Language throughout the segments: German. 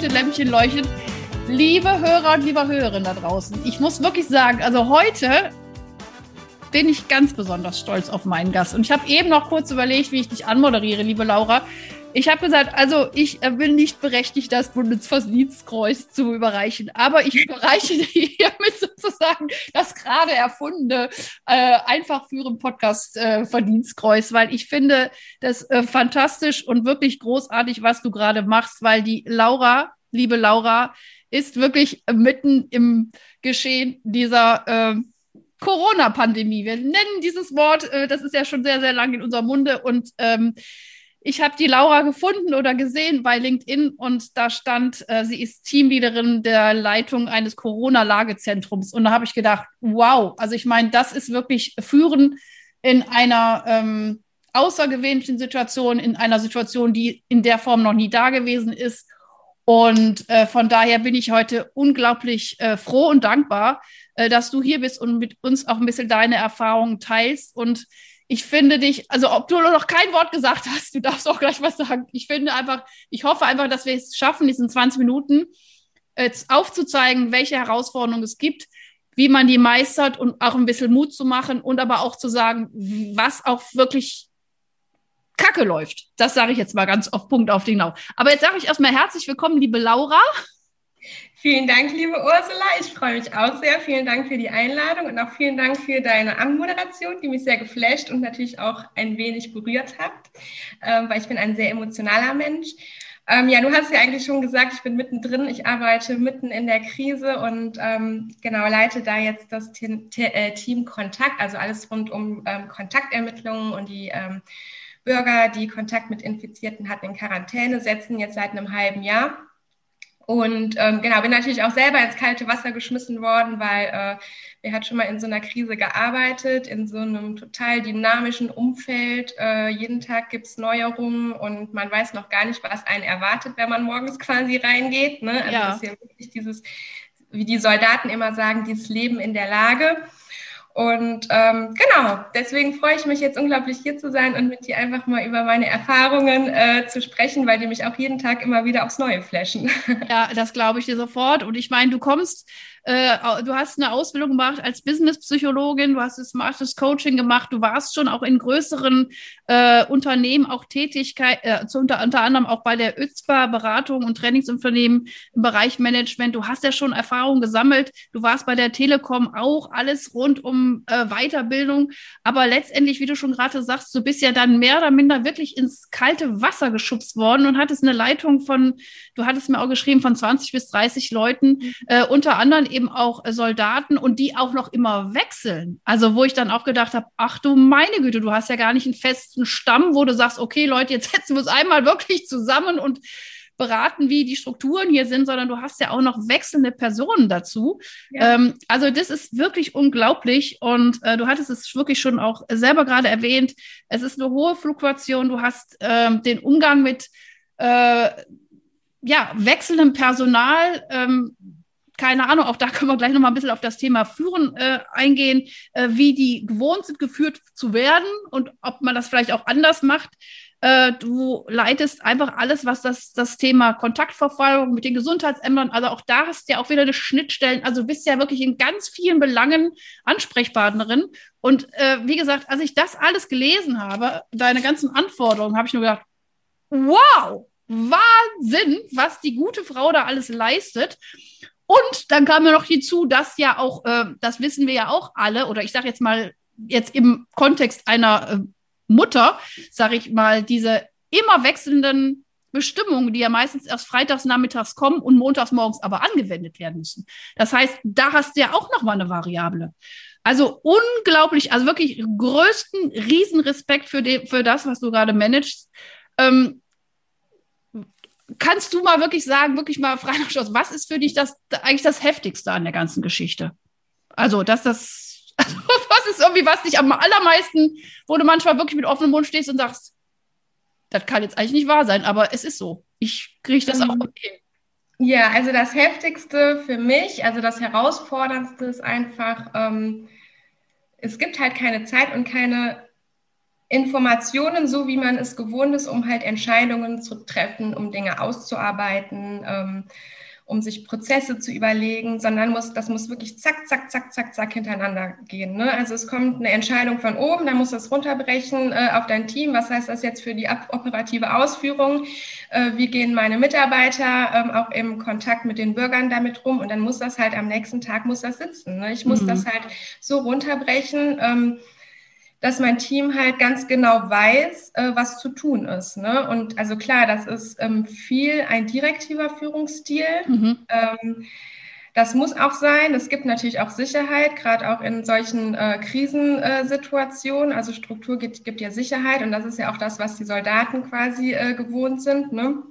Rote Lämpchen leuchtet. Liebe Hörer und liebe Hörerinnen da draußen, ich muss wirklich sagen, also heute bin ich ganz besonders stolz auf meinen Gast. Und ich habe eben noch kurz überlegt, wie ich dich anmoderiere, liebe Laura. Ich habe gesagt, also ich bin nicht berechtigt, das Bundesverdienstkreuz zu überreichen, aber ich überreiche dir hiermit sozusagen das gerade erfundene äh, einfach führen Podcast äh, Verdienstkreuz, weil ich finde das äh, fantastisch und wirklich großartig, was du gerade machst, weil die Laura, liebe Laura, ist wirklich mitten im Geschehen dieser äh, Corona-Pandemie. Wir nennen dieses Wort, äh, das ist ja schon sehr, sehr lang in unserem Munde und ähm, ich habe die Laura gefunden oder gesehen bei LinkedIn und da stand, äh, sie ist Teamleaderin der Leitung eines Corona-Lagezentrums. Und da habe ich gedacht, wow, also ich meine, das ist wirklich Führen in einer ähm, außergewöhnlichen Situation, in einer Situation, die in der Form noch nie da gewesen ist. Und äh, von daher bin ich heute unglaublich äh, froh und dankbar, äh, dass du hier bist und mit uns auch ein bisschen deine Erfahrungen teilst. Und ich finde dich, also ob du noch kein Wort gesagt hast, du darfst auch gleich was sagen. Ich finde einfach, ich hoffe einfach, dass wir es schaffen, diesen 20 Minuten jetzt aufzuzeigen, welche Herausforderungen es gibt, wie man die meistert und auch ein bisschen Mut zu machen und aber auch zu sagen, was auch wirklich Kacke läuft. Das sage ich jetzt mal ganz auf Punkt auf den genau. Aber jetzt sage ich erstmal herzlich willkommen, liebe Laura. Vielen Dank, liebe Ursula. Ich freue mich auch sehr. Vielen Dank für die Einladung und auch vielen Dank für deine Anmoderation, die mich sehr geflasht und natürlich auch ein wenig berührt hat, äh, weil ich bin ein sehr emotionaler Mensch. Ähm, ja, du hast ja eigentlich schon gesagt, ich bin mittendrin. Ich arbeite mitten in der Krise und ähm, genau leite da jetzt das Team, äh, Team Kontakt, also alles rund um ähm, Kontaktermittlungen und die ähm, Bürger, die Kontakt mit Infizierten hatten, in Quarantäne setzen, jetzt seit einem halben Jahr. Und ähm, genau, bin natürlich auch selber ins kalte Wasser geschmissen worden, weil äh, wer hat schon mal in so einer Krise gearbeitet, in so einem total dynamischen Umfeld. Äh, jeden Tag gibt es Neuerungen und man weiß noch gar nicht, was einen erwartet, wenn man morgens quasi reingeht. Ne? Also ja. das ist ja wirklich dieses, wie die Soldaten immer sagen, dieses Leben in der Lage. Und ähm, genau, deswegen freue ich mich jetzt unglaublich hier zu sein und mit dir einfach mal über meine Erfahrungen äh, zu sprechen, weil die mich auch jeden Tag immer wieder aufs Neue flashen. Ja, das glaube ich dir sofort. Und ich meine, du kommst äh, du hast eine Ausbildung gemacht als Business-Psychologin, du hast das Smartes Coaching gemacht, du warst schon auch in größeren äh, Unternehmen auch Tätigkeit, äh, zu, unter, unter anderem auch bei der ÖZBA Beratung und Trainingsunternehmen im Bereich Management. Du hast ja schon Erfahrung gesammelt. Du warst bei der Telekom auch alles rund um äh, Weiterbildung. Aber letztendlich, wie du schon gerade sagst, du bist ja dann mehr oder minder wirklich ins kalte Wasser geschubst worden und hattest eine Leitung von, du hattest mir auch geschrieben, von 20 bis 30 Leuten, äh, unter anderem eben auch äh, Soldaten und die auch noch immer wechseln. Also wo ich dann auch gedacht habe, ach du meine Güte, du hast ja gar nicht einen festen Stamm, wo du sagst, okay Leute, jetzt setzen wir uns einmal wirklich zusammen und beraten, wie die Strukturen hier sind, sondern du hast ja auch noch wechselnde Personen dazu. Ja. Ähm, also das ist wirklich unglaublich und äh, du hattest es wirklich schon auch selber gerade erwähnt. Es ist eine hohe Fluktuation. Du hast ähm, den Umgang mit äh, ja, wechselndem Personal. Ähm, keine Ahnung, auch da können wir gleich noch mal ein bisschen auf das Thema Führen äh, eingehen, äh, wie die gewohnt sind, geführt zu werden und ob man das vielleicht auch anders macht. Äh, du leitest einfach alles, was das, das Thema Kontaktverfolgung mit den Gesundheitsämtern, also auch da hast du ja auch wieder eine Schnittstellen, also bist ja wirklich in ganz vielen Belangen Ansprechpartnerin. Und äh, wie gesagt, als ich das alles gelesen habe, deine ganzen Anforderungen, habe ich nur gedacht, wow, Wahnsinn, was die gute Frau da alles leistet. Und dann kam mir noch hinzu, dass ja auch, äh, das wissen wir ja auch alle, oder ich sage jetzt mal, jetzt im Kontext einer äh, Mutter, sage ich mal, diese immer wechselnden Bestimmungen, die ja meistens erst freitags nachmittags kommen und montags morgens aber angewendet werden müssen. Das heißt, da hast du ja auch noch mal eine Variable. Also unglaublich, also wirklich größten Riesenrespekt für, für das, was du gerade managst. Ähm, kannst du mal wirklich sagen, wirklich mal frei nach Schluss, was ist für dich das eigentlich das Heftigste an der ganzen Geschichte? Also, dass das, also, was ist irgendwie, was dich am allermeisten, wo du manchmal wirklich mit offenem Mund stehst und sagst, das kann jetzt eigentlich nicht wahr sein, aber es ist so. Ich kriege das auch hin. Ja, also das Heftigste für mich, also das Herausforderndste ist einfach, ähm, es gibt halt keine Zeit und keine Informationen, so wie man es gewohnt ist, um halt Entscheidungen zu treffen, um Dinge auszuarbeiten, ähm, um sich Prozesse zu überlegen, sondern muss, das muss wirklich zack, zack, zack, zack, zack hintereinander gehen. Ne? Also es kommt eine Entscheidung von oben, dann muss das runterbrechen äh, auf dein Team. Was heißt das jetzt für die operative Ausführung? Äh, wie gehen meine Mitarbeiter ähm, auch im Kontakt mit den Bürgern damit rum? Und dann muss das halt am nächsten Tag muss das sitzen. Ne? Ich muss mhm. das halt so runterbrechen. Ähm, dass mein Team halt ganz genau weiß, äh, was zu tun ist. Ne? Und also klar, das ist ähm, viel ein direktiver Führungsstil. Mhm. Ähm, das muss auch sein. Es gibt natürlich auch Sicherheit, gerade auch in solchen äh, Krisensituationen. Also Struktur gibt, gibt ja Sicherheit und das ist ja auch das, was die Soldaten quasi äh, gewohnt sind. Ne?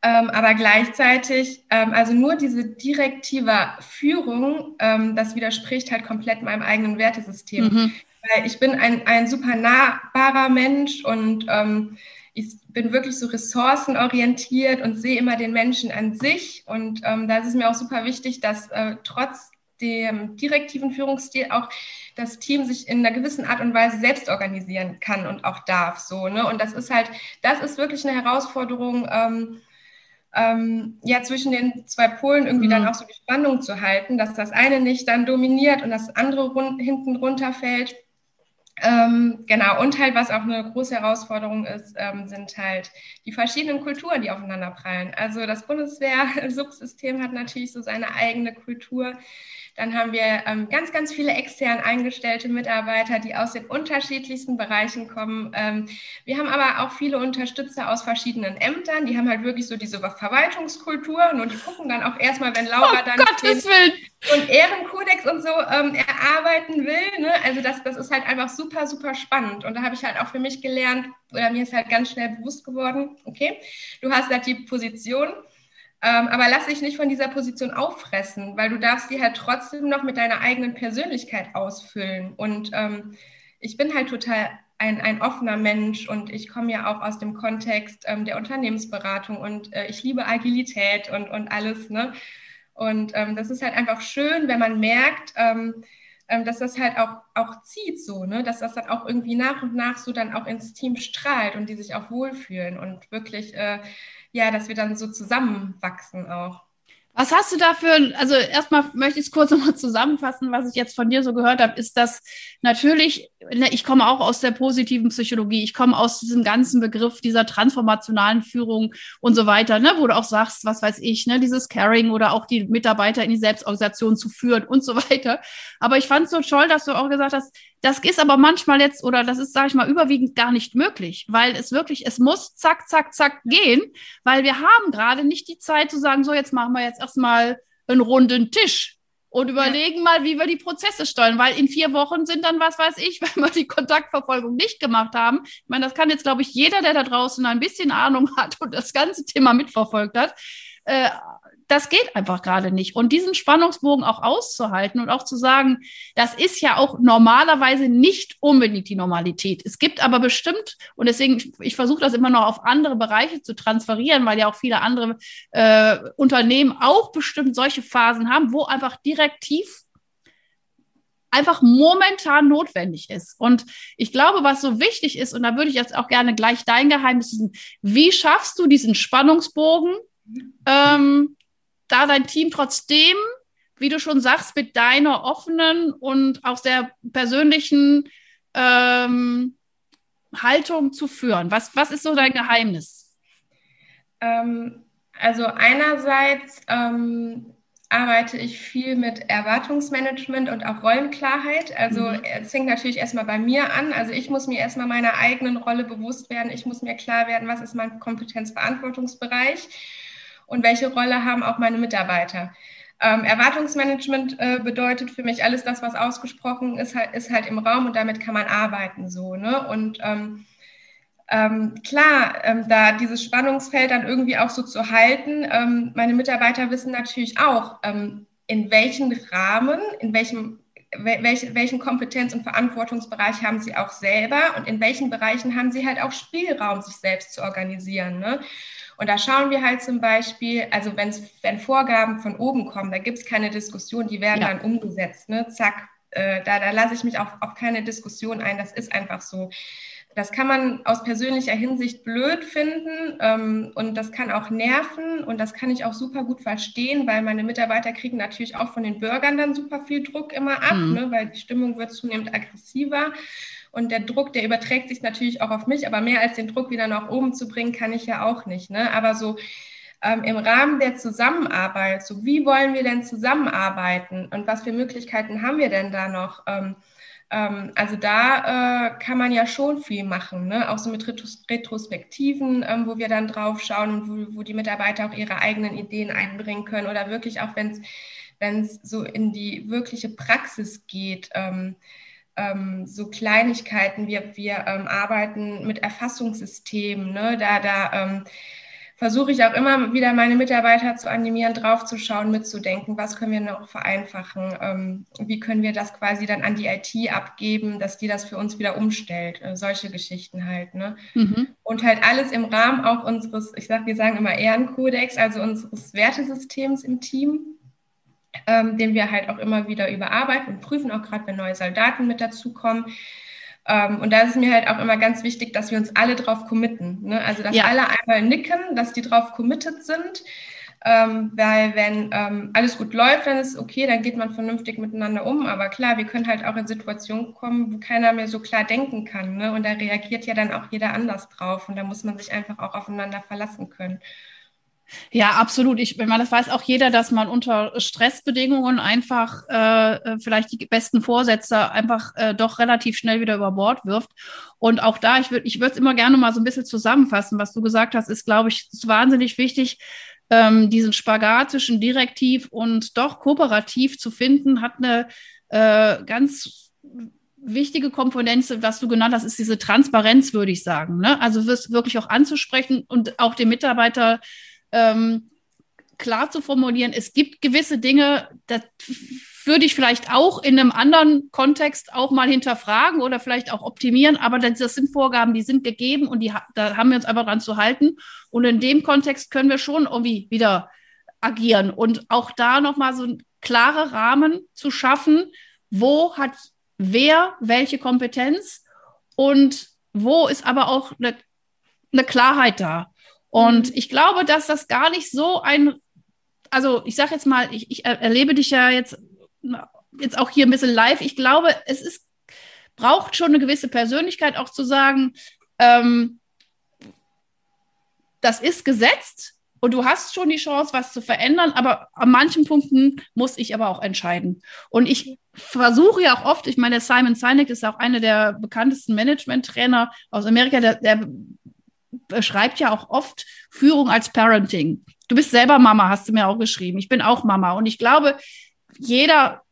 Ähm, aber gleichzeitig, ähm, also nur diese direktive Führung, ähm, das widerspricht halt komplett meinem eigenen Wertesystem. Mhm weil ich bin ein, ein super nahbarer Mensch und ähm, ich bin wirklich so ressourcenorientiert und sehe immer den Menschen an sich. Und ähm, da ist es mir auch super wichtig, dass äh, trotz dem direktiven Führungsstil auch das Team sich in einer gewissen Art und Weise selbst organisieren kann und auch darf. So, ne? Und das ist halt, das ist wirklich eine Herausforderung, ähm, ähm, ja, zwischen den zwei Polen irgendwie mhm. dann auch so die Spannung zu halten, dass das eine nicht dann dominiert und das andere run hinten runterfällt. Ähm, genau, und halt, was auch eine große Herausforderung ist, ähm, sind halt die verschiedenen Kulturen, die aufeinander prallen. Also das Bundeswehr-Subsystem hat natürlich so seine eigene Kultur. Dann haben wir ähm, ganz, ganz viele extern eingestellte Mitarbeiter, die aus den unterschiedlichsten Bereichen kommen. Ähm, wir haben aber auch viele Unterstützer aus verschiedenen Ämtern, die haben halt wirklich so diese Verwaltungskulturen und die gucken dann auch erstmal, wenn Laura oh, dann Gottes Willen. und Ehrenkodex und so ähm, erarbeiten will. Ne? Also das, das ist halt einfach super, super spannend. Und da habe ich halt auch für mich gelernt, oder mir ist halt ganz schnell bewusst geworden, okay, du hast halt die Position, ähm, aber lass dich nicht von dieser Position auffressen, weil du darfst die halt trotzdem noch mit deiner eigenen Persönlichkeit ausfüllen. Und ähm, ich bin halt total ein, ein offener Mensch und ich komme ja auch aus dem Kontext ähm, der Unternehmensberatung und äh, ich liebe Agilität und, und alles. Ne? Und ähm, das ist halt einfach schön, wenn man merkt, ähm, dass das halt auch, auch zieht so, ne? dass das dann auch irgendwie nach und nach so dann auch ins Team strahlt und die sich auch wohlfühlen und wirklich äh, ja, dass wir dann so zusammenwachsen auch. Was hast du dafür? Also erstmal möchte ich es kurz nochmal zusammenfassen, was ich jetzt von dir so gehört habe, ist, dass natürlich, ne, ich komme auch aus der positiven Psychologie, ich komme aus diesem ganzen Begriff dieser transformationalen Führung und so weiter, ne, wo du auch sagst, was weiß ich, ne, dieses Caring oder auch die Mitarbeiter in die Selbstorganisation zu führen und so weiter. Aber ich fand es so toll, dass du auch gesagt hast, das ist aber manchmal jetzt, oder das ist, sage ich mal, überwiegend gar nicht möglich, weil es wirklich, es muss zack, zack, zack gehen, weil wir haben gerade nicht die Zeit zu sagen, so jetzt machen wir jetzt erstmal einen runden Tisch und überlegen ja. mal, wie wir die Prozesse steuern, weil in vier Wochen sind dann, was weiß ich, wenn wir die Kontaktverfolgung nicht gemacht haben. Ich meine, das kann jetzt, glaube ich, jeder, der da draußen ein bisschen Ahnung hat und das ganze Thema mitverfolgt hat, äh, das geht einfach gerade nicht. Und diesen Spannungsbogen auch auszuhalten und auch zu sagen, das ist ja auch normalerweise nicht unbedingt die Normalität. Es gibt aber bestimmt, und deswegen, ich, versuche das immer noch auf andere Bereiche zu transferieren, weil ja auch viele andere äh, Unternehmen auch bestimmt solche Phasen haben, wo einfach direktiv einfach momentan notwendig ist. Und ich glaube, was so wichtig ist, und da würde ich jetzt auch gerne gleich dein Geheimnis wissen, wie schaffst du diesen Spannungsbogen? Ähm, da dein Team trotzdem, wie du schon sagst, mit deiner offenen und auch sehr persönlichen ähm, Haltung zu führen? Was, was ist so dein Geheimnis? Ähm, also einerseits ähm, arbeite ich viel mit Erwartungsmanagement und auch Rollenklarheit. Also mhm. es fängt natürlich erstmal bei mir an. Also ich muss mir erstmal meiner eigenen Rolle bewusst werden. Ich muss mir klar werden, was ist mein Kompetenzverantwortungsbereich und welche Rolle haben auch meine Mitarbeiter. Ähm, Erwartungsmanagement äh, bedeutet für mich alles das, was ausgesprochen ist, halt, ist halt im Raum und damit kann man arbeiten so. Ne? Und ähm, ähm, klar, ähm, da dieses Spannungsfeld dann irgendwie auch so zu halten. Ähm, meine Mitarbeiter wissen natürlich auch, ähm, in welchem Rahmen, in welchem welche, welchen Kompetenz- und Verantwortungsbereich haben sie auch selber und in welchen Bereichen haben sie halt auch Spielraum, sich selbst zu organisieren. Ne? Und da schauen wir halt zum Beispiel, also wenn Vorgaben von oben kommen, da gibt es keine Diskussion, die werden ja. dann umgesetzt. Ne? Zack, äh, da, da lasse ich mich auf, auf keine Diskussion ein, das ist einfach so. Das kann man aus persönlicher Hinsicht blöd finden ähm, und das kann auch nerven und das kann ich auch super gut verstehen, weil meine Mitarbeiter kriegen natürlich auch von den Bürgern dann super viel Druck immer ab, mhm. ne, weil die Stimmung wird zunehmend aggressiver und der Druck, der überträgt sich natürlich auch auf mich, aber mehr als den Druck wieder nach oben zu bringen, kann ich ja auch nicht. Ne? Aber so ähm, im Rahmen der Zusammenarbeit, so wie wollen wir denn zusammenarbeiten und was für Möglichkeiten haben wir denn da noch? Ähm, ähm, also da äh, kann man ja schon viel machen, ne? auch so mit Retros Retrospektiven, ähm, wo wir dann drauf schauen und wo, wo, die Mitarbeiter auch ihre eigenen Ideen einbringen können oder wirklich auch, wenn es so in die wirkliche Praxis geht. Ähm, ähm so Kleinigkeiten, wir, wir ähm, arbeiten mit Erfassungssystemen, ne? da, da ähm, versuche ich auch immer wieder meine Mitarbeiter zu animieren, draufzuschauen, mitzudenken, was können wir noch vereinfachen, ähm, wie können wir das quasi dann an die IT abgeben, dass die das für uns wieder umstellt, äh, solche Geschichten halt. Ne? Mhm. Und halt alles im Rahmen auch unseres, ich sag, wir sagen immer Ehrenkodex, also unseres Wertesystems im Team. Ähm, den wir halt auch immer wieder überarbeiten und prüfen, auch gerade wenn neue Soldaten mit dazukommen. Ähm, und da ist es mir halt auch immer ganz wichtig, dass wir uns alle drauf committen. Ne? Also, dass ja. alle einmal nicken, dass die drauf committed sind. Ähm, weil wenn ähm, alles gut läuft, dann ist es okay, dann geht man vernünftig miteinander um. Aber klar, wir können halt auch in Situationen kommen, wo keiner mehr so klar denken kann. Ne? Und da reagiert ja dann auch jeder anders drauf. Und da muss man sich einfach auch aufeinander verlassen können. Ja, absolut. Ich meine, das weiß auch jeder, dass man unter Stressbedingungen einfach äh, äh, vielleicht die besten Vorsätze einfach äh, doch relativ schnell wieder über Bord wirft. Und auch da, ich würde ich es immer gerne mal so ein bisschen zusammenfassen. Was du gesagt hast, ist, glaube ich, ist wahnsinnig wichtig, ähm, diesen Spagat zwischen direktiv und doch kooperativ zu finden, hat eine äh, ganz wichtige Komponente, was du genannt hast, ist diese Transparenz, würde ich sagen. Ne? Also wirklich auch anzusprechen und auch dem Mitarbeiter ähm, klar zu formulieren, es gibt gewisse Dinge, das würde ich vielleicht auch in einem anderen Kontext auch mal hinterfragen oder vielleicht auch optimieren, aber das, sind Vorgaben, die sind gegeben und die, da haben wir uns einfach dran zu halten. Und in dem Kontext können wir schon irgendwie wieder agieren und auch da nochmal so ein klare Rahmen zu schaffen, wo hat wer welche Kompetenz und wo ist aber auch eine, eine Klarheit da. Und mhm. ich glaube, dass das gar nicht so ein, also ich sage jetzt mal, ich, ich erlebe dich ja jetzt, jetzt auch hier ein bisschen live. Ich glaube, es ist, braucht schon eine gewisse Persönlichkeit auch zu sagen, ähm, das ist gesetzt und du hast schon die Chance, was zu verändern, aber an manchen Punkten muss ich aber auch entscheiden. Und ich versuche ja auch oft, ich meine, Simon Sinek ist auch einer der bekanntesten Management-Trainer aus Amerika, der, der beschreibt ja auch oft Führung als Parenting. Du bist selber Mama, hast du mir auch geschrieben. Ich bin auch Mama. Und ich glaube, jeder,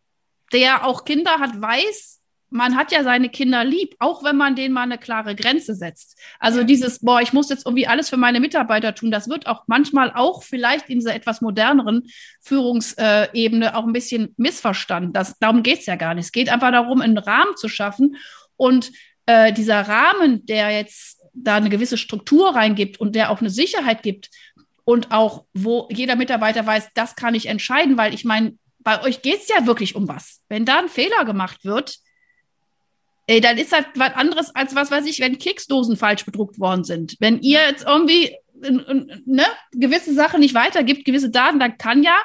der auch Kinder hat, weiß, man hat ja seine Kinder lieb, auch wenn man denen mal eine klare Grenze setzt. Also dieses, boah, ich muss jetzt irgendwie alles für meine Mitarbeiter tun, das wird auch manchmal auch vielleicht in dieser etwas moderneren Führungsebene auch ein bisschen missverstanden. Das, darum geht's ja gar nicht. Es geht einfach darum, einen Rahmen zu schaffen. Und äh, dieser Rahmen, der jetzt da eine gewisse Struktur reingibt und der auch eine Sicherheit gibt und auch, wo jeder Mitarbeiter weiß, das kann ich entscheiden, weil ich meine, bei euch geht es ja wirklich um was. Wenn da ein Fehler gemacht wird, ey, dann ist das was anderes als was weiß ich, wenn Keksdosen falsch bedruckt worden sind. Wenn ihr jetzt irgendwie ne, gewisse Sachen nicht weitergibt, gewisse Daten, dann kann ja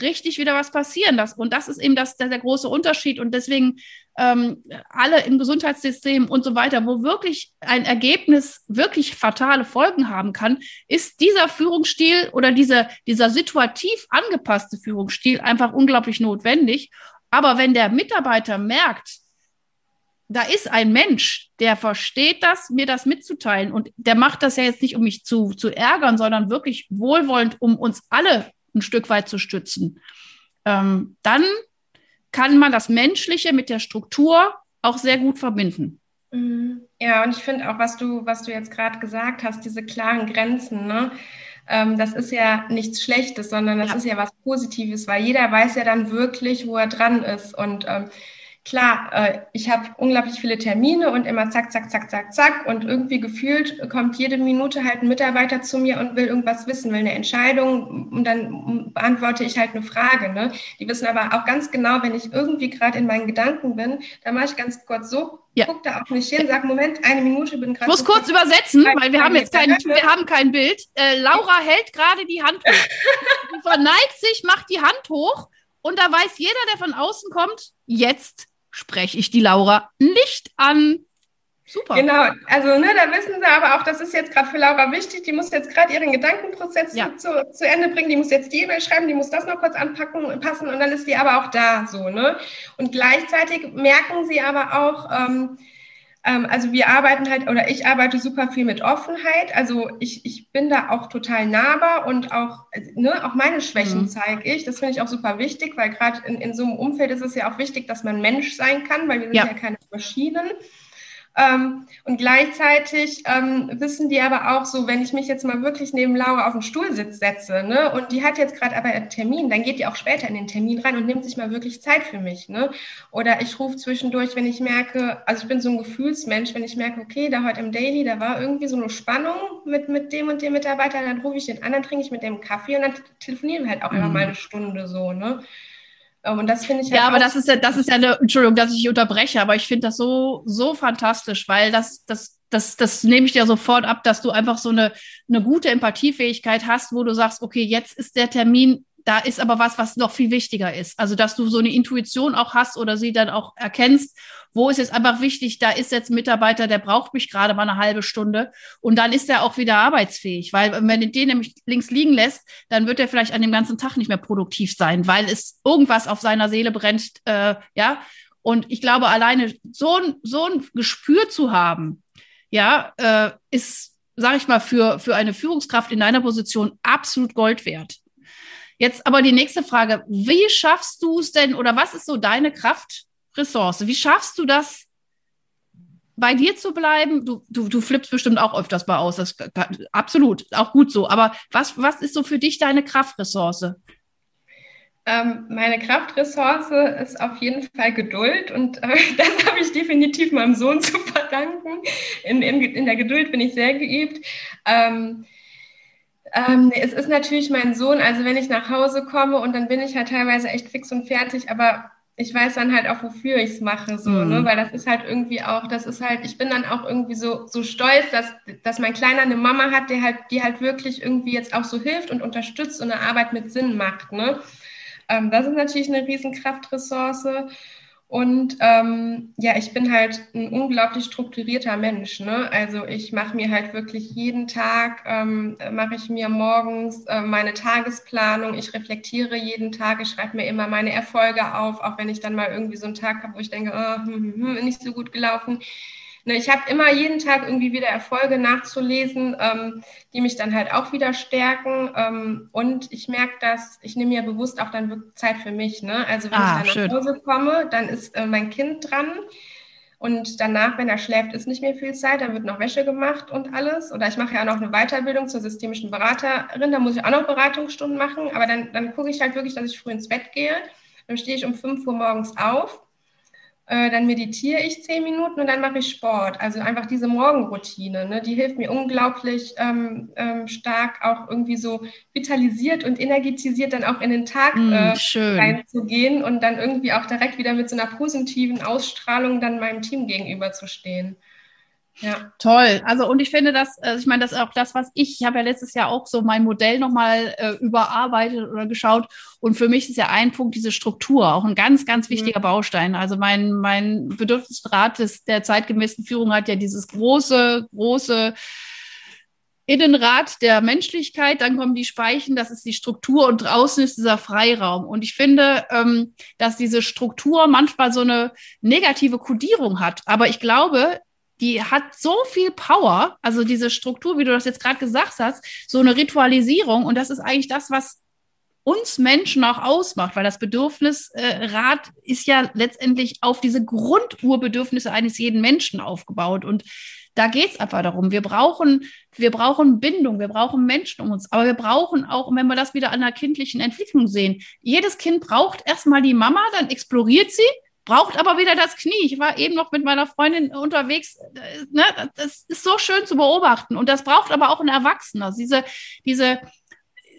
richtig wieder was passieren. Das, und das ist eben das, der, der große Unterschied. Und deswegen ähm, alle im Gesundheitssystem und so weiter, wo wirklich ein Ergebnis wirklich fatale Folgen haben kann, ist dieser Führungsstil oder dieser, dieser situativ angepasste Führungsstil einfach unglaublich notwendig. Aber wenn der Mitarbeiter merkt, da ist ein Mensch, der versteht das, mir das mitzuteilen und der macht das ja jetzt nicht, um mich zu, zu ärgern, sondern wirklich wohlwollend, um uns alle ein Stück weit zu stützen. Ähm, dann kann man das Menschliche mit der Struktur auch sehr gut verbinden. Mhm. Ja, und ich finde auch, was du, was du jetzt gerade gesagt hast, diese klaren Grenzen, ne? Ähm, das ist ja nichts Schlechtes, sondern das ja. ist ja was Positives, weil jeder weiß ja dann wirklich, wo er dran ist. Und ähm, klar, äh, ich habe unglaublich viele Termine und immer zack, zack, zack, zack, zack. Und irgendwie gefühlt kommt jede Minute halt ein Mitarbeiter zu mir und will irgendwas wissen, will eine Entscheidung und dann beantworte ich halt eine Frage. Ne? Die wissen aber auch ganz genau, wenn ich irgendwie gerade in meinen Gedanken bin, dann mache ich ganz kurz so, ja. guck da auch nicht hin, sag, Moment, eine Minute, bin gerade. Ich muss kurz übersetzen, weil wir haben jetzt kein, wir haben kein Bild. Äh, Laura hält gerade die Hand hoch. Sie verneigt sich, macht die Hand hoch und da weiß jeder, der von außen kommt, jetzt spreche ich die Laura nicht an. Super. Genau, also ne, da wissen sie aber auch, das ist jetzt gerade für Laura wichtig, die muss jetzt gerade ihren Gedankenprozess ja. zu, zu, Ende bringen, die muss jetzt die E-Mail schreiben, die muss das noch kurz anpacken, passen und dann ist die aber auch da so, ne? Und gleichzeitig merken sie aber auch, ähm, also wir arbeiten halt, oder ich arbeite super viel mit Offenheit. Also ich, ich bin da auch total nahbar und auch, ne, auch meine Schwächen mhm. zeige ich. Das finde ich auch super wichtig, weil gerade in, in so einem Umfeld ist es ja auch wichtig, dass man Mensch sein kann, weil wir sind ja, ja keine Maschinen. Ähm, und gleichzeitig ähm, wissen die aber auch so, wenn ich mich jetzt mal wirklich neben Laura auf den Stuhlsitz setze, ne, und die hat jetzt gerade aber einen Termin, dann geht die auch später in den Termin rein und nimmt sich mal wirklich Zeit für mich, ne? Oder ich rufe zwischendurch, wenn ich merke, also ich bin so ein Gefühlsmensch, wenn ich merke, okay, da heute im Daily, da war irgendwie so eine Spannung mit, mit dem und dem Mitarbeiter, dann rufe ich den an, dann trinke ich mit dem Kaffee und dann telefonieren wir halt auch mhm. einfach mal eine Stunde so, ne? Ähm, und das finde ich halt Ja, aber das ist ja, das ist ja eine, Entschuldigung, dass ich unterbreche, aber ich finde das so, so fantastisch, weil das, das, das, das nehme ich dir sofort ab, dass du einfach so eine, eine gute Empathiefähigkeit hast, wo du sagst, okay, jetzt ist der Termin da ist aber was, was noch viel wichtiger ist. Also, dass du so eine Intuition auch hast oder sie dann auch erkennst, wo ist jetzt einfach wichtig, da ist jetzt ein Mitarbeiter, der braucht mich gerade mal eine halbe Stunde und dann ist er auch wieder arbeitsfähig, weil wenn du den nämlich links liegen lässt, dann wird er vielleicht an dem ganzen Tag nicht mehr produktiv sein, weil es irgendwas auf seiner Seele brennt, äh, ja. Und ich glaube, alleine so ein, so ein Gespür zu haben, ja, äh, ist, sage ich mal, für, für eine Führungskraft in deiner Position absolut Gold wert. Jetzt aber die nächste Frage. Wie schaffst du es denn oder was ist so deine Kraftressource? Wie schaffst du das, bei dir zu bleiben? Du, du, du flippst bestimmt auch öfters mal aus. Das, absolut, auch gut so. Aber was, was ist so für dich deine Kraftressource? Ähm, meine Kraftressource ist auf jeden Fall Geduld und äh, das habe ich definitiv meinem Sohn zu verdanken. In, in, in der Geduld bin ich sehr geübt. Ähm, ähm, es ist natürlich mein Sohn, also wenn ich nach Hause komme und dann bin ich halt teilweise echt fix und fertig, aber ich weiß dann halt auch, wofür ich es mache, so, ne? mhm. ne? Weil das ist halt irgendwie auch, das ist halt, ich bin dann auch irgendwie so, so stolz, dass, dass mein Kleiner eine Mama hat, die halt, die halt wirklich irgendwie jetzt auch so hilft und unterstützt und eine Arbeit mit Sinn macht, ne? Ähm, das ist natürlich eine riesen Kraftressource. Und ähm, ja, ich bin halt ein unglaublich strukturierter Mensch. Ne? Also ich mache mir halt wirklich jeden Tag, ähm, mache ich mir morgens äh, meine Tagesplanung. Ich reflektiere jeden Tag. Ich schreibe mir immer meine Erfolge auf, auch wenn ich dann mal irgendwie so einen Tag habe, wo ich denke, oh, hm, hm, hm, nicht so gut gelaufen. Ne, ich habe immer jeden Tag irgendwie wieder Erfolge nachzulesen, ähm, die mich dann halt auch wieder stärken. Ähm, und ich merke, dass ich nehme mir bewusst auch dann wirklich Zeit für mich. Ne? Also wenn ah, ich dann nach Hause komme, dann ist äh, mein Kind dran. Und danach, wenn er schläft, ist nicht mehr viel Zeit. Dann wird noch Wäsche gemacht und alles. Oder ich mache ja auch noch eine Weiterbildung zur systemischen Beraterin. Da muss ich auch noch Beratungsstunden machen. Aber dann, dann gucke ich halt wirklich, dass ich früh ins Bett gehe. Dann stehe ich um 5 Uhr morgens auf äh, dann meditiere ich zehn Minuten und dann mache ich Sport. Also einfach diese Morgenroutine, ne, die hilft mir unglaublich ähm, ähm, stark, auch irgendwie so vitalisiert und energetisiert dann auch in den Tag mm, äh, reinzugehen und dann irgendwie auch direkt wieder mit so einer positiven Ausstrahlung dann meinem Team gegenüberzustehen. Ja. Toll. Also und ich finde das, also ich meine, das ist auch das, was ich, ich habe ja letztes Jahr auch so mein Modell nochmal äh, überarbeitet oder geschaut. Und für mich ist ja ein Punkt diese Struktur, auch ein ganz, ganz mhm. wichtiger mhm. Baustein. Also mein, mein Bedürfnisrat des, der zeitgemäßen Führung hat ja dieses große, große Innenrad der Menschlichkeit, dann kommen die Speichen, das ist die Struktur und draußen ist dieser Freiraum. Und ich finde, ähm, dass diese Struktur manchmal so eine negative Kodierung hat. Aber ich glaube, die hat so viel Power, also diese Struktur, wie du das jetzt gerade gesagt hast, so eine Ritualisierung. Und das ist eigentlich das, was uns Menschen auch ausmacht, weil das Bedürfnisrad äh, ist ja letztendlich auf diese Grundurbedürfnisse eines jeden Menschen aufgebaut. Und da geht es einfach darum. Wir brauchen, wir brauchen Bindung, wir brauchen Menschen um uns, aber wir brauchen auch, wenn wir das wieder an der kindlichen Entwicklung sehen, jedes Kind braucht erstmal die Mama, dann exploriert sie, braucht aber wieder das Knie. Ich war eben noch mit meiner Freundin unterwegs. Ne? Das ist so schön zu beobachten. Und das braucht aber auch ein Erwachsener. Diese, diese,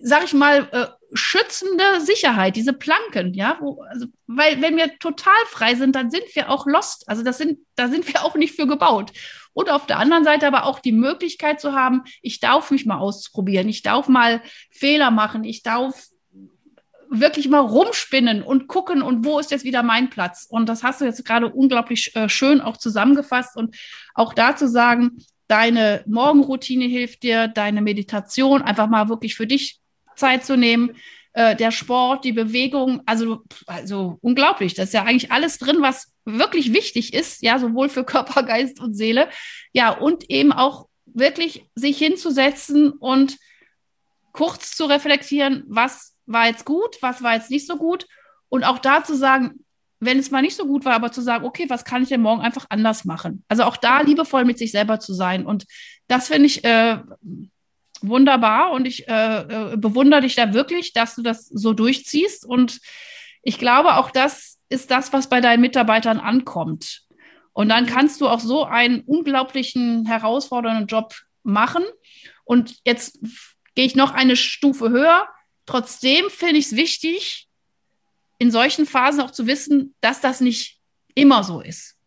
sag ich mal, äh, schützende Sicherheit, diese Planken, ja, wo, also, weil wenn wir total frei sind, dann sind wir auch lost. Also das sind, da sind wir auch nicht für gebaut. Und auf der anderen Seite aber auch die Möglichkeit zu haben, ich darf mich mal ausprobieren, ich darf mal Fehler machen, ich darf wirklich mal rumspinnen und gucken und wo ist jetzt wieder mein Platz. Und das hast du jetzt gerade unglaublich äh, schön auch zusammengefasst und auch dazu sagen, deine Morgenroutine hilft dir, deine Meditation, einfach mal wirklich für dich Zeit zu nehmen, äh, der Sport, die Bewegung, also, also unglaublich. Das ist ja eigentlich alles drin, was wirklich wichtig ist, ja, sowohl für Körper, Geist und Seele. Ja, und eben auch wirklich sich hinzusetzen und kurz zu reflektieren, was war jetzt gut, was war jetzt nicht so gut. Und auch da zu sagen, wenn es mal nicht so gut war, aber zu sagen, okay, was kann ich denn morgen einfach anders machen? Also auch da liebevoll mit sich selber zu sein. Und das finde ich äh, wunderbar und ich äh, äh, bewundere dich da wirklich, dass du das so durchziehst. Und ich glaube, auch das ist das, was bei deinen Mitarbeitern ankommt. Und dann kannst du auch so einen unglaublichen, herausfordernden Job machen. Und jetzt gehe ich noch eine Stufe höher. Trotzdem finde ich es wichtig, in solchen Phasen auch zu wissen, dass das nicht immer so ist.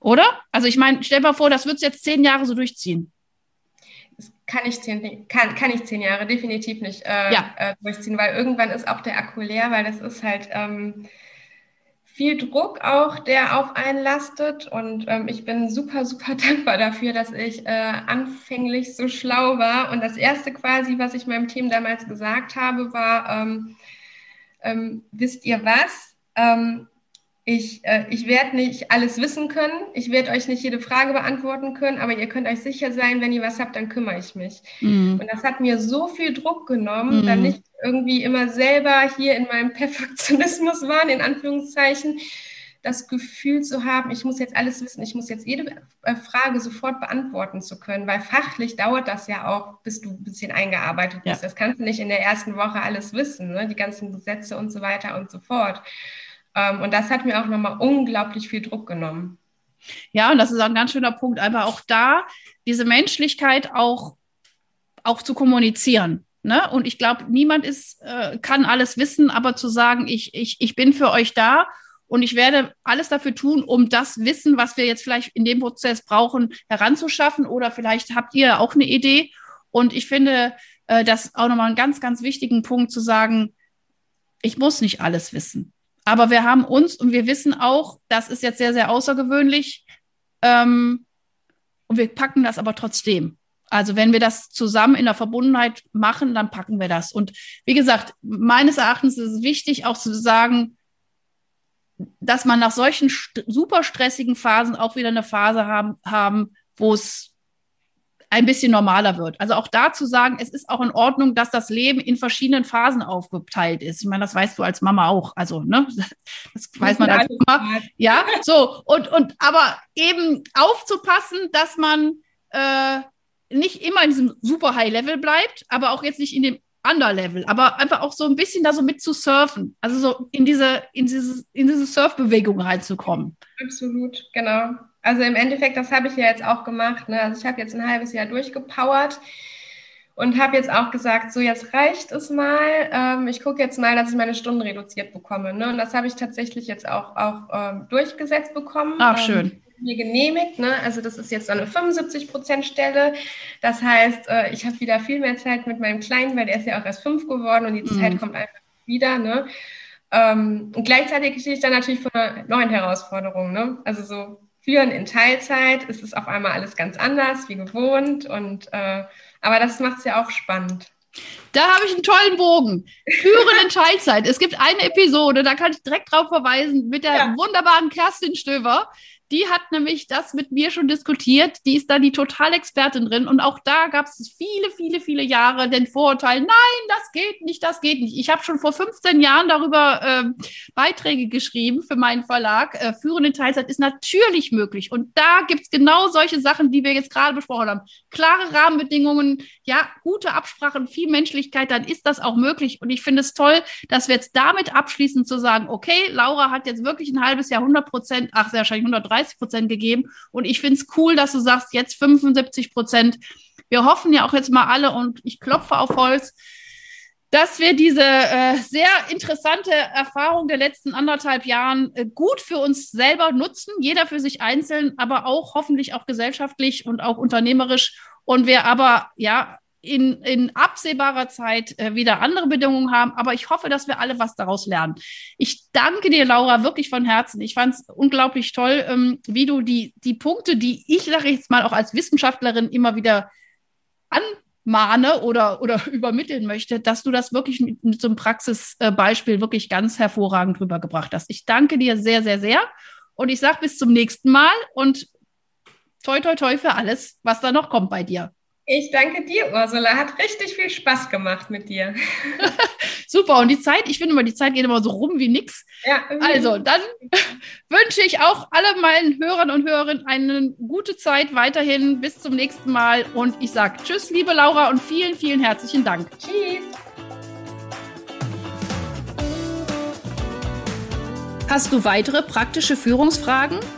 Oder? Also ich meine, stell dir mal vor, das wird jetzt zehn Jahre so durchziehen kann ich zehn, kann, kann ich zehn Jahre definitiv nicht äh, ja. äh, durchziehen, weil irgendwann ist auch der Akku leer, weil das ist halt ähm, viel Druck auch, der auf einen lastet. Und ähm, ich bin super, super dankbar dafür, dass ich äh, anfänglich so schlau war. Und das Erste quasi, was ich meinem Team damals gesagt habe, war, ähm, ähm wisst ihr was? Ich, äh, ich werde nicht alles wissen können, ich werde euch nicht jede Frage beantworten können, aber ihr könnt euch sicher sein, wenn ihr was habt, dann kümmere ich mich. Mhm. Und das hat mir so viel Druck genommen, mhm. dann nicht irgendwie immer selber hier in meinem Perfektionismus waren, in Anführungszeichen, das Gefühl zu haben, ich muss jetzt alles wissen, ich muss jetzt jede äh, Frage sofort beantworten zu können, weil fachlich dauert das ja auch, bis du ein bisschen eingearbeitet bist. Ja. Das kannst du nicht in der ersten Woche alles wissen, ne? die ganzen Gesetze und so weiter und so fort. Ähm, und das hat mir auch nochmal unglaublich viel Druck genommen. Ja, und das ist auch ein ganz schöner Punkt, aber auch da diese Menschlichkeit auch, auch zu kommunizieren. Ne? Und ich glaube, niemand ist, äh, kann alles wissen, aber zu sagen, ich, ich, ich bin für euch da und ich werde alles dafür tun, um das Wissen, was wir jetzt vielleicht in dem Prozess brauchen, heranzuschaffen. Oder vielleicht habt ihr auch eine Idee. Und ich finde äh, das auch nochmal einen ganz, ganz wichtigen Punkt zu sagen, ich muss nicht alles wissen. Aber wir haben uns und wir wissen auch, das ist jetzt sehr, sehr außergewöhnlich. Ähm, und wir packen das aber trotzdem. Also wenn wir das zusammen in der Verbundenheit machen, dann packen wir das. Und wie gesagt, meines Erachtens ist es wichtig, auch zu sagen, dass man nach solchen st super stressigen Phasen auch wieder eine Phase haben, haben wo es ein bisschen normaler wird. Also auch da zu sagen, es ist auch in Ordnung, dass das Leben in verschiedenen Phasen aufgeteilt ist. Ich meine, das weißt du als Mama auch. Also, ne, das weiß man als Mama. Ja, so. Und, und, aber eben aufzupassen, dass man äh, nicht immer in diesem super High Level bleibt, aber auch jetzt nicht in dem Under-Level, aber einfach auch so ein bisschen da so mit zu surfen, also so in diese, in diese, in diese Surfbewegung reinzukommen. Absolut, genau. Also im Endeffekt, das habe ich ja jetzt auch gemacht. Ne? Also ich habe jetzt ein halbes Jahr durchgepowert und habe jetzt auch gesagt, so jetzt reicht es mal. Ähm, ich gucke jetzt mal, dass ich meine Stunden reduziert bekomme. Ne? Und das habe ich tatsächlich jetzt auch, auch ähm, durchgesetzt bekommen. Ach, schön. Ähm, mir genehmigt. Ne? Also das ist jetzt eine 75 Prozent Stelle. Das heißt, äh, ich habe wieder viel mehr Zeit mit meinem Kleinen, weil der ist ja auch erst fünf geworden und die mhm. Zeit kommt einfach wieder. Ne? Ähm, und gleichzeitig stehe ich dann natürlich vor einer neuen Herausforderung. Ne? Also so Führen in Teilzeit ist es auf einmal alles ganz anders wie gewohnt. Und äh, aber das macht es ja auch spannend. Da habe ich einen tollen Bogen. Führen in Teilzeit. Es gibt eine Episode, da kann ich direkt drauf verweisen, mit der ja. wunderbaren Kerstin Stöver. Die hat nämlich das mit mir schon diskutiert. Die ist da die Totalexpertin drin. Und auch da gab es viele, viele, viele Jahre den Vorurteil, nein, das geht nicht, das geht nicht. Ich habe schon vor 15 Jahren darüber äh, Beiträge geschrieben für meinen Verlag. Äh, Führen in Teilzeit ist natürlich möglich. Und da gibt es genau solche Sachen, die wir jetzt gerade besprochen haben. Klare Rahmenbedingungen, ja, gute Absprachen, viel Menschlichkeit, dann ist das auch möglich. Und ich finde es toll, dass wir jetzt damit abschließen zu sagen, okay, Laura hat jetzt wirklich ein halbes Jahr 100 Prozent, ach, sehr wahrscheinlich 130 Prozent gegeben. Und ich finde es cool, dass du sagst, jetzt 75 Prozent. Wir hoffen ja auch jetzt mal alle und ich klopfe auf Holz, dass wir diese äh, sehr interessante Erfahrung der letzten anderthalb Jahren äh, gut für uns selber nutzen, jeder für sich einzeln, aber auch hoffentlich auch gesellschaftlich und auch unternehmerisch. Und wir aber ja in, in absehbarer Zeit äh, wieder andere Bedingungen haben. Aber ich hoffe, dass wir alle was daraus lernen. Ich danke dir, Laura, wirklich von Herzen. Ich fand es unglaublich toll, ähm, wie du die, die Punkte, die ich, sage jetzt mal, auch als Wissenschaftlerin immer wieder anmahne oder, oder übermitteln möchte, dass du das wirklich mit, mit so einem Praxisbeispiel wirklich ganz hervorragend rübergebracht hast. Ich danke dir sehr, sehr, sehr. Und ich sage bis zum nächsten Mal und toi, toi, toi für alles, was da noch kommt bei dir. Ich danke dir, Ursula. Hat richtig viel Spaß gemacht mit dir. Super. Und die Zeit, ich finde immer, die Zeit geht immer so rum wie nix. Ja, also, dann wünsche ich auch alle meinen Hörern und Hörerinnen eine gute Zeit weiterhin. Bis zum nächsten Mal. Und ich sage Tschüss, liebe Laura, und vielen, vielen herzlichen Dank. Tschüss. Hast du weitere praktische Führungsfragen?